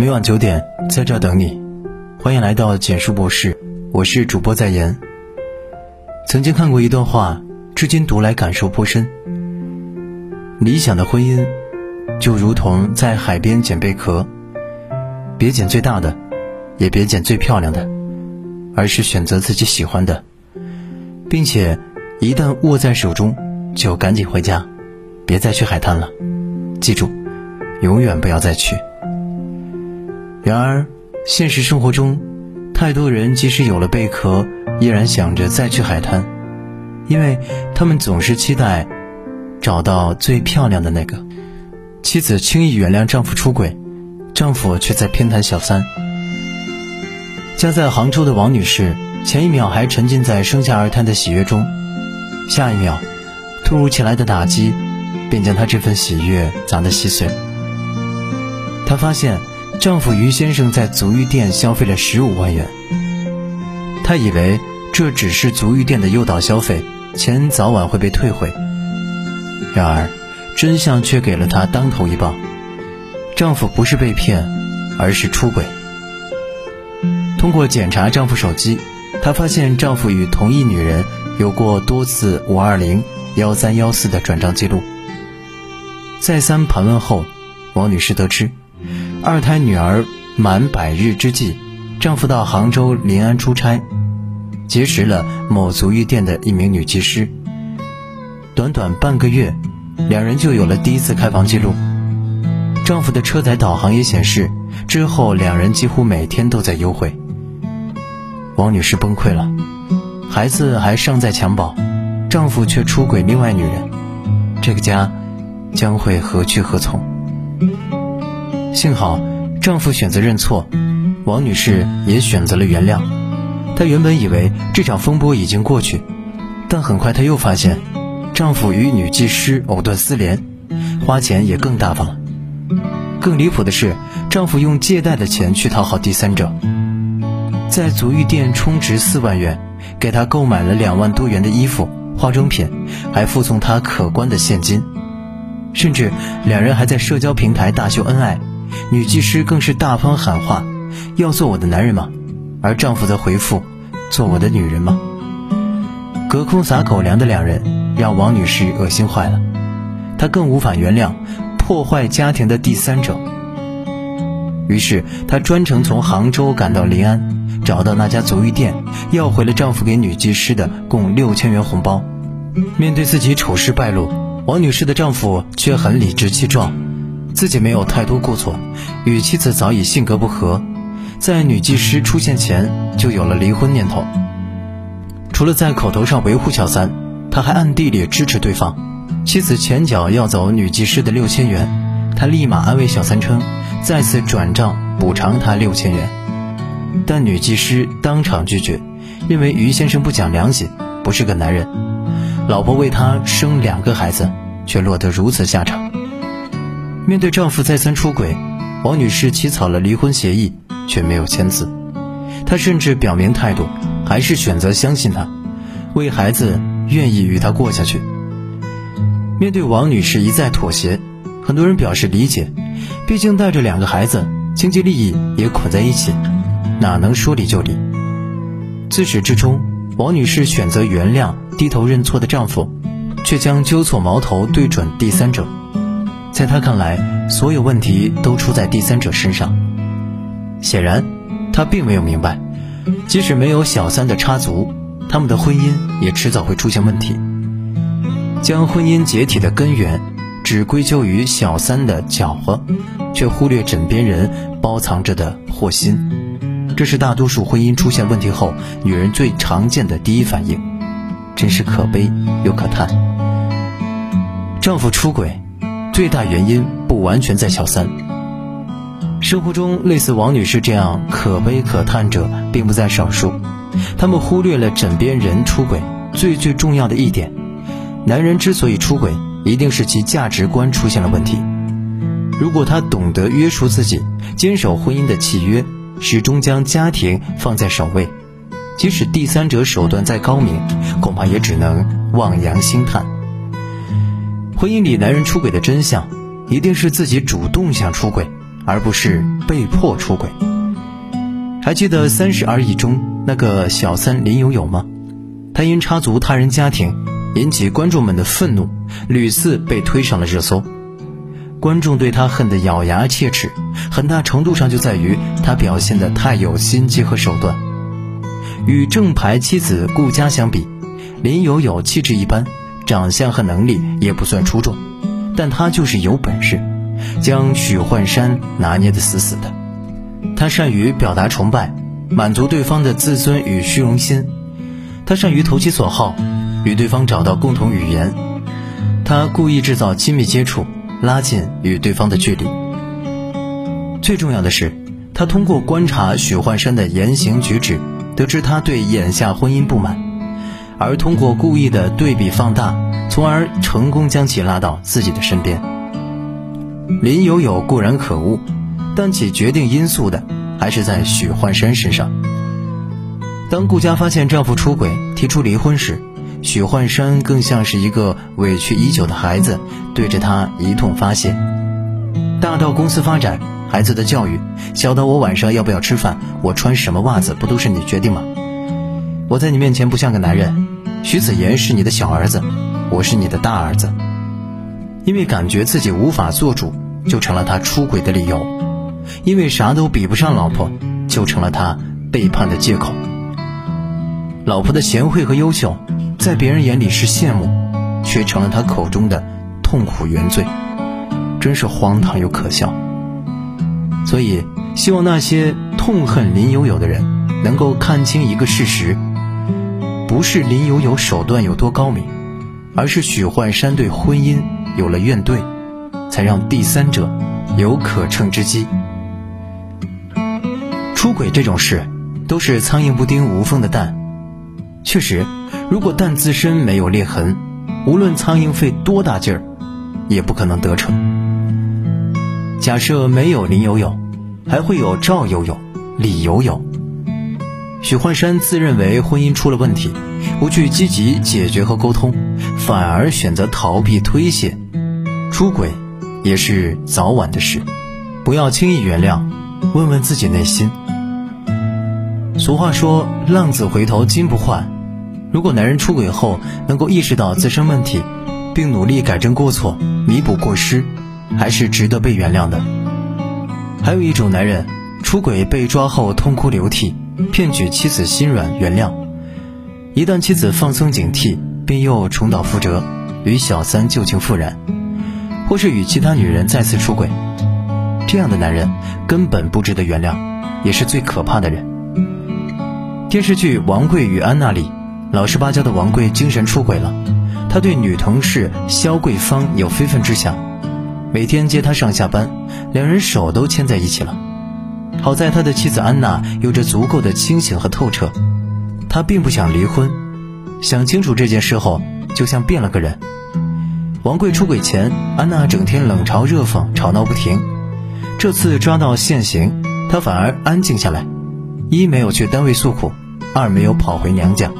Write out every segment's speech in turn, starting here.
每晚九点，在这等你。欢迎来到简述博士，我是主播在言。曾经看过一段话，至今读来感受颇深。理想的婚姻，就如同在海边捡贝壳，别捡最大的，也别捡最漂亮的，而是选择自己喜欢的，并且一旦握在手中，就赶紧回家，别再去海滩了。记住，永远不要再去。然而，现实生活中，太多人即使有了贝壳，依然想着再去海滩，因为他们总是期待找到最漂亮的那个。妻子轻易原谅丈夫出轨，丈夫却在偏袒小三。家在杭州的王女士，前一秒还沉浸在生下二胎的喜悦中，下一秒，突如其来的打击，便将她这份喜悦砸得稀碎。她发现。丈夫于先生在足浴店消费了十五万元，她以为这只是足浴店的诱导消费，钱早晚会被退回。然而，真相却给了她当头一棒：丈夫不是被骗，而是出轨。通过检查丈夫手机，她发现丈夫与同一女人有过多次五二零、幺三幺四的转账记录。再三盘问后，王女士得知。二胎女儿满百日之际，丈夫到杭州临安出差，结识了某足浴店的一名女技师。短短半个月，两人就有了第一次开房记录。丈夫的车载导航也显示，之后两人几乎每天都在幽会。王女士崩溃了，孩子还尚在襁褓，丈夫却出轨另外女人，这个家将会何去何从？幸好，丈夫选择认错，王女士也选择了原谅。她原本以为这场风波已经过去，但很快她又发现，丈夫与女技师藕断丝连，花钱也更大方了。更离谱的是，丈夫用借贷的钱去讨好第三者，在足浴店充值四万元，给她购买了两万多元的衣服、化妆品，还附送她可观的现金，甚至两人还在社交平台大秀恩爱。女技师更是大方喊话：“要做我的男人吗？”而丈夫则回复：“做我的女人吗？”隔空撒狗粮的两人让王女士恶心坏了，她更无法原谅破坏家庭的第三者。于是她专程从杭州赶到临安，找到那家足浴店，要回了丈夫给女技师的共六千元红包。面对自己丑事败露，王女士的丈夫却很理直气壮。自己没有太多过错，与妻子早已性格不合，在女技师出现前就有了离婚念头。除了在口头上维护小三，他还暗地里支持对方。妻子前脚要走女技师的六千元，他立马安慰小三称再次转账补偿他六千元，但女技师当场拒绝，认为于先生不讲良心，不是个男人，老婆为他生两个孩子，却落得如此下场。面对丈夫再三出轨，王女士起草了离婚协议，却没有签字。她甚至表明态度，还是选择相信他，为孩子愿意与他过下去。面对王女士一再妥协，很多人表示理解，毕竟带着两个孩子，经济利益也捆在一起，哪能说离就离？自始至终，王女士选择原谅、低头认错的丈夫，却将纠错矛头对准第三者。在他看来，所有问题都出在第三者身上。显然，他并没有明白，即使没有小三的插足，他们的婚姻也迟早会出现问题。将婚姻解体的根源只归咎于小三的搅和，却忽略枕边人包藏着的祸心，这是大多数婚姻出现问题后女人最常见的第一反应，真是可悲又可叹。丈夫出轨。最大原因不完全在小三。生活中类似王女士这样可悲可叹者并不在少数，他们忽略了枕边人出轨最最重要的一点：男人之所以出轨，一定是其价值观出现了问题。如果他懂得约束自己，坚守婚姻的契约，始终将家庭放在首位，即使第三者手段再高明，恐怕也只能望洋兴叹。婚姻里男人出轨的真相，一定是自己主动想出轨，而不是被迫出轨。还记得《三十而已》中那个小三林有有吗？他因插足他人家庭，引起观众们的愤怒，屡次被推上了热搜。观众对他恨得咬牙切齿，很大程度上就在于他表现的太有心机和手段。与正牌妻子顾佳相比，林有有气质一般，长相和能力也不算出众，但他就是有本事，将许幻山拿捏得死死的。他善于表达崇拜，满足对方的自尊与虚荣心；他善于投其所好，与对方找到共同语言；他故意制造亲密接触。拉近与对方的距离。最重要的是，他通过观察许幻山的言行举止，得知他对眼下婚姻不满，而通过故意的对比放大，从而成功将其拉到自己的身边。林有有固然可恶，但其决定因素的还是在许幻山身上。当顾佳发现丈夫出轨，提出离婚时，许幻山更像是一个委屈已久的孩子，对着他一通发泄。大到公司发展、孩子的教育，小到我晚上要不要吃饭、我穿什么袜子，不都是你决定吗？我在你面前不像个男人，徐子言是你的小儿子，我是你的大儿子。因为感觉自己无法做主，就成了他出轨的理由；因为啥都比不上老婆，就成了他背叛的借口。老婆的贤惠和优秀。在别人眼里是羡慕，却成了他口中的痛苦原罪，真是荒唐又可笑。所以，希望那些痛恨林有有的人能够看清一个事实：不是林有有手段有多高明，而是许幻山对婚姻有了怨怼，才让第三者有可乘之机。出轨这种事，都是苍蝇不叮无缝的蛋。确实。如果蛋自身没有裂痕，无论苍蝇费多大劲儿，也不可能得逞。假设没有林有有，还会有赵有有、李有有。许幻山自认为婚姻出了问题，不去积极解决和沟通，反而选择逃避推卸，出轨也是早晚的事。不要轻易原谅，问问自己内心。俗话说：“浪子回头金不换。”如果男人出轨后能够意识到自身问题，并努力改正过错、弥补过失，还是值得被原谅的。还有一种男人，出轨被抓后痛哭流涕，骗取妻子心软原谅，一旦妻子放松警惕，便又重蹈覆辙，与小三旧情复燃，或是与其他女人再次出轨。这样的男人根本不值得原谅，也是最可怕的人。电视剧《王贵与安娜》里。老实巴交的王贵精神出轨了，他对女同事肖桂芳有非分之想，每天接她上下班，两人手都牵在一起了。好在他的妻子安娜有着足够的清醒和透彻，他并不想离婚，想清楚这件事后，就像变了个人。王贵出轨前，安娜整天冷嘲热讽，吵闹不停，这次抓到现行，她反而安静下来，一没有去单位诉苦，二没有跑回娘家。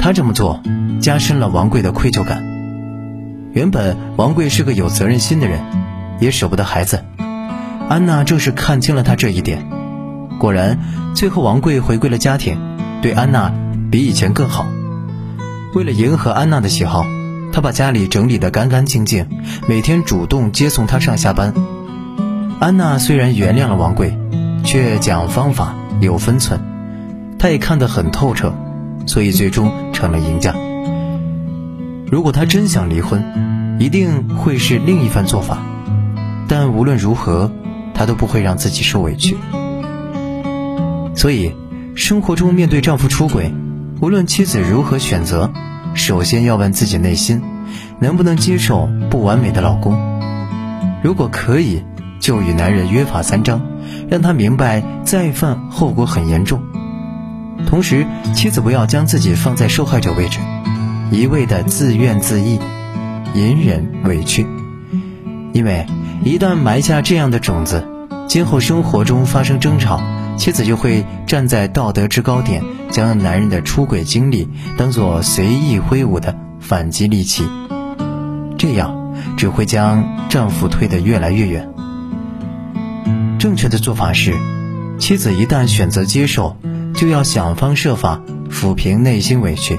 他这么做，加深了王贵的愧疚感。原本王贵是个有责任心的人，也舍不得孩子。安娜正是看清了他这一点。果然，最后王贵回归了家庭，对安娜比以前更好。为了迎合安娜的喜好，他把家里整理得干干净净，每天主动接送她上下班。安娜虽然原谅了王贵，却讲方法有分寸，她也看得很透彻。所以最终成了赢家。如果他真想离婚，一定会是另一番做法。但无论如何，他都不会让自己受委屈。所以，生活中面对丈夫出轨，无论妻子如何选择，首先要问自己内心，能不能接受不完美的老公。如果可以，就与男人约法三章，让他明白再犯后果很严重。同时，妻子不要将自己放在受害者位置，一味的自怨自艾、隐忍委屈，因为一旦埋下这样的种子，今后生活中发生争吵，妻子就会站在道德制高点，将男人的出轨经历当做随意挥舞的反击利器，这样只会将丈夫推得越来越远。正确的做法是，妻子一旦选择接受，就要想方设法抚平内心委屈，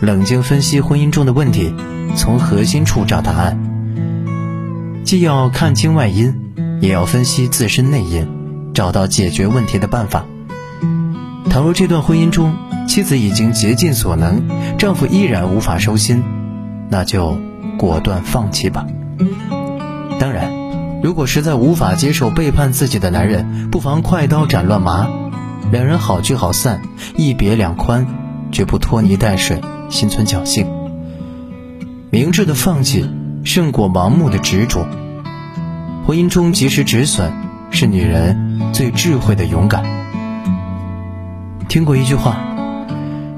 冷静分析婚姻中的问题，从核心处找答案。既要看清外因，也要分析自身内因，找到解决问题的办法。倘若这段婚姻中妻子已经竭尽所能，丈夫依然无法收心，那就果断放弃吧。当然，如果实在无法接受背叛自己的男人，不妨快刀斩乱麻，两人好聚好散，一别两宽，绝不拖泥带水，心存侥幸。明智的放弃胜过盲目的执着。婚姻中及时止损，是女人最智慧的勇敢。听过一句话：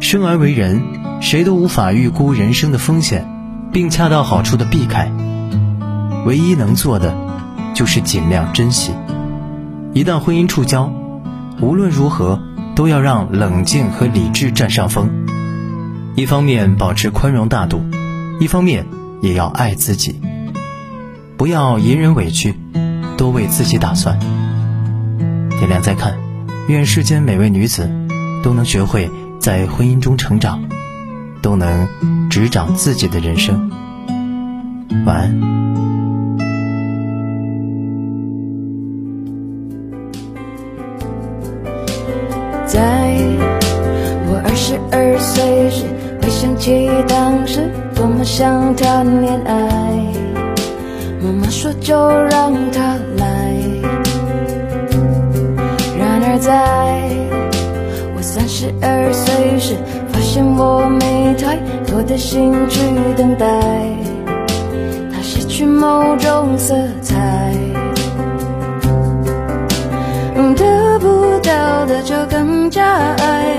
生而为人，谁都无法预估人生的风险，并恰到好处的避开。唯一能做的，就是尽量珍惜。一旦婚姻触礁，无论如何都要让冷静和理智占上风。一方面保持宽容大度，一方面也要爱自己。不要隐忍委屈，多为自己打算。点亮再看，愿世间每位女子都能学会在婚姻中成长，都能执掌自己的人生。晚安。在我二十二岁时，想起当时多么想谈恋爱。妈妈说就让他来。然而在我三十二岁时，发现我没太多的心去等待，他失去某种色彩。得不到的就更加爱，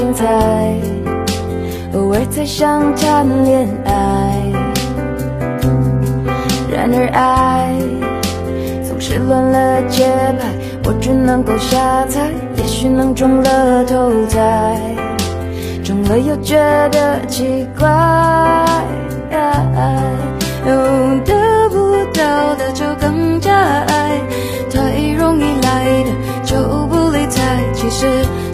精彩。偶尔才想谈恋爱，然而爱总是乱了节拍，我只能够瞎猜，也许能中了头彩，中了又觉得奇怪。得不到的就更加爱。太容易来的就不理睬，其实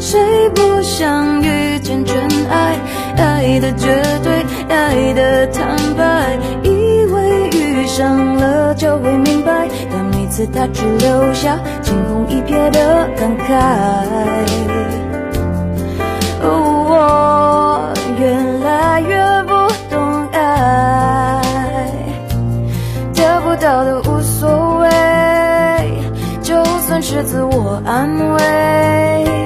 谁不想遇见真爱？爱的绝对，爱的坦白，以为遇上了就会明白，但每次他只留下惊鸿一瞥的感慨。我越来越不懂爱，得不到的无所谓，就算是自我安慰。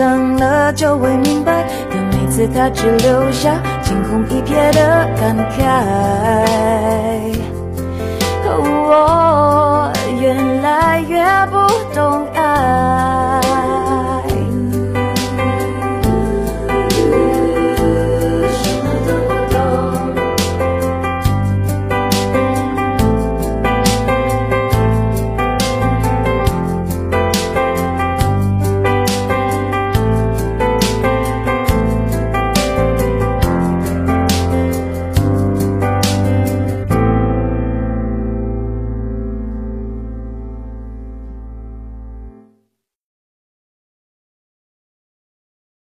等了就会明白，但每次他只留下惊鸿一瞥的感慨。我越来越不懂爱。